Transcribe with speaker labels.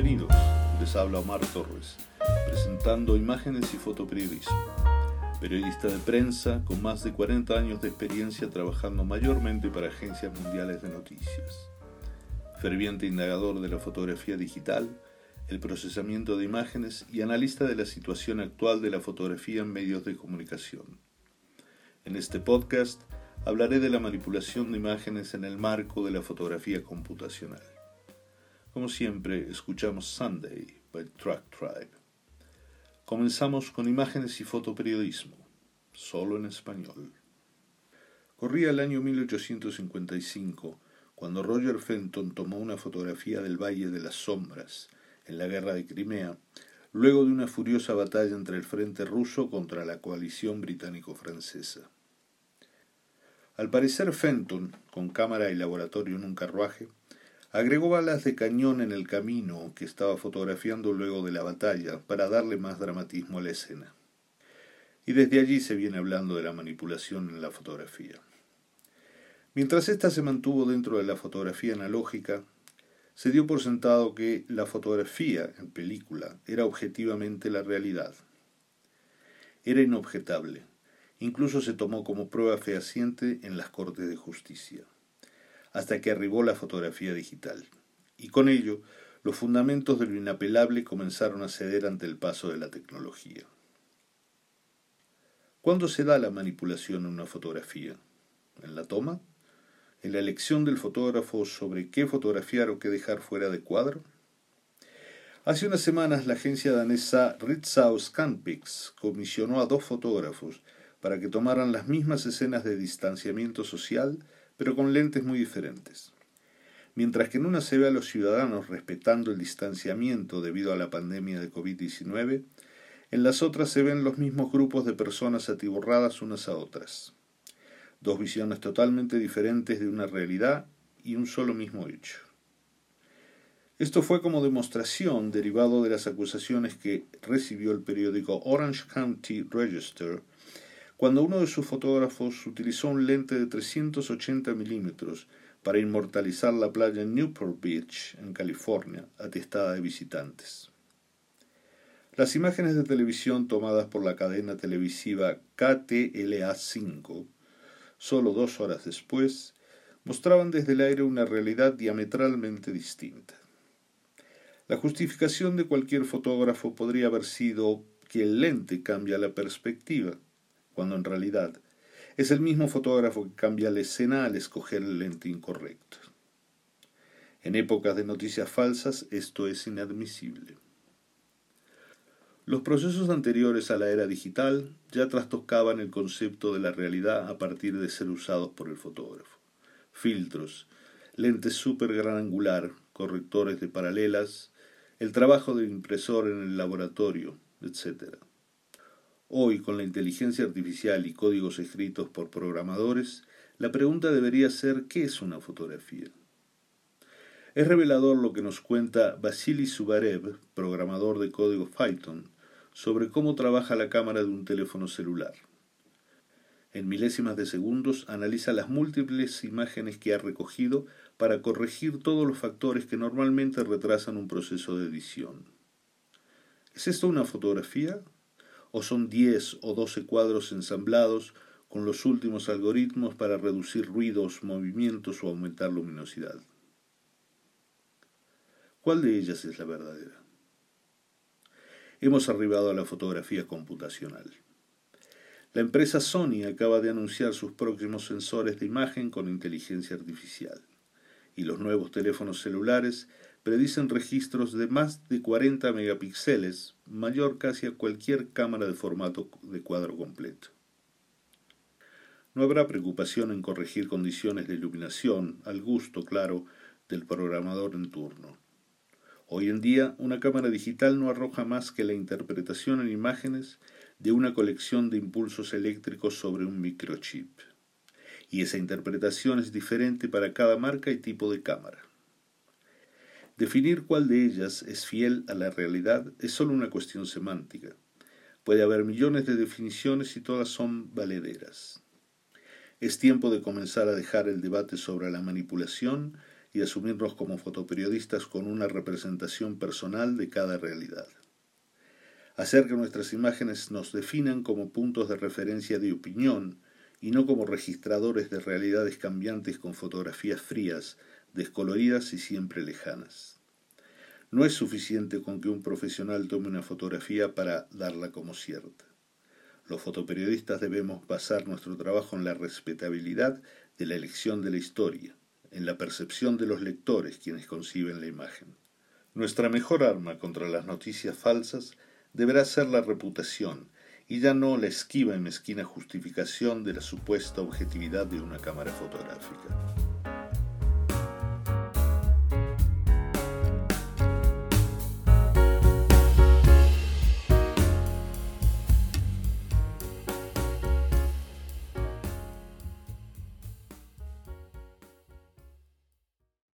Speaker 1: Bienvenidos, les habla Omar Torres, presentando imágenes y fotoperiodismo. Periodista de prensa con más de 40 años de experiencia trabajando mayormente para agencias mundiales de noticias. Ferviente indagador de la fotografía digital, el procesamiento de imágenes y analista de la situación actual de la fotografía en medios de comunicación. En este podcast hablaré de la manipulación de imágenes en el marco de la fotografía computacional. Como siempre, escuchamos Sunday by Track Tribe. Comenzamos con imágenes y fotoperiodismo, solo en español. Corría el año 1855 cuando Roger Fenton tomó una fotografía del Valle de las Sombras en la guerra de Crimea, luego de una furiosa batalla entre el frente ruso contra la coalición británico-francesa. Al parecer Fenton, con cámara y laboratorio en un carruaje, agregó balas de cañón en el camino que estaba fotografiando luego de la batalla para darle más dramatismo a la escena. Y desde allí se viene hablando de la manipulación en la fotografía. Mientras ésta se mantuvo dentro de la fotografía analógica, se dio por sentado que la fotografía en película era objetivamente la realidad. Era inobjetable, Incluso se tomó como prueba fehaciente en las Cortes de Justicia, hasta que arribó la fotografía digital. Y con ello, los fundamentos de lo inapelable comenzaron a ceder ante el paso de la tecnología. ¿Cuándo se da la manipulación en una fotografía? ¿En la toma? ¿En la elección del fotógrafo sobre qué fotografiar o qué dejar fuera de cuadro? Hace unas semanas la agencia danesa Ritzau Scanpix comisionó a dos fotógrafos para que tomaran las mismas escenas de distanciamiento social, pero con lentes muy diferentes. Mientras que en una se ve a los ciudadanos respetando el distanciamiento debido a la pandemia de COVID-19, en las otras se ven los mismos grupos de personas atiborradas unas a otras. Dos visiones totalmente diferentes de una realidad y un solo mismo hecho. Esto fue como demostración derivado de las acusaciones que recibió el periódico Orange County Register cuando uno de sus fotógrafos utilizó un lente de 380 milímetros para inmortalizar la playa Newport Beach, en California, atestada de visitantes. Las imágenes de televisión tomadas por la cadena televisiva KTLA5, solo dos horas después, mostraban desde el aire una realidad diametralmente distinta. La justificación de cualquier fotógrafo podría haber sido que el lente cambia la perspectiva, cuando en realidad es el mismo fotógrafo que cambia la escena al escoger el lente incorrecto. En épocas de noticias falsas esto es inadmisible. Los procesos anteriores a la era digital ya trastocaban el concepto de la realidad a partir de ser usados por el fotógrafo. Filtros, lentes super gran angular, correctores de paralelas, el trabajo de impresor en el laboratorio, etc. Hoy, con la inteligencia artificial y códigos escritos por programadores, la pregunta debería ser ¿qué es una fotografía? Es revelador lo que nos cuenta Vasily Subarev, programador de código Python, sobre cómo trabaja la cámara de un teléfono celular. En milésimas de segundos analiza las múltiples imágenes que ha recogido para corregir todos los factores que normalmente retrasan un proceso de edición. ¿Es esto una fotografía? O son 10 o 12 cuadros ensamblados con los últimos algoritmos para reducir ruidos, movimientos o aumentar luminosidad. ¿Cuál de ellas es la verdadera? Hemos arribado a la fotografía computacional. La empresa Sony acaba de anunciar sus próximos sensores de imagen con inteligencia artificial y los nuevos teléfonos celulares predicen registros de más de 40 megapíxeles, mayor casi a cualquier cámara de formato de cuadro completo. No habrá preocupación en corregir condiciones de iluminación, al gusto, claro, del programador en turno. Hoy en día, una cámara digital no arroja más que la interpretación en imágenes de una colección de impulsos eléctricos sobre un microchip. Y esa interpretación es diferente para cada marca y tipo de cámara. Definir cuál de ellas es fiel a la realidad es solo una cuestión semántica. Puede haber millones de definiciones y todas son valederas. Es tiempo de comenzar a dejar el debate sobre la manipulación y asumirnos como fotoperiodistas con una representación personal de cada realidad. Hacer que nuestras imágenes nos definan como puntos de referencia de opinión y no como registradores de realidades cambiantes con fotografías frías, descoloridas y siempre lejanas. No es suficiente con que un profesional tome una fotografía para darla como cierta. Los fotoperiodistas debemos basar nuestro trabajo en la respetabilidad de la elección de la historia, en la percepción de los lectores quienes conciben la imagen. Nuestra mejor arma contra las noticias falsas deberá ser la reputación y ya no la esquiva y mezquina justificación de la supuesta objetividad de una cámara fotográfica.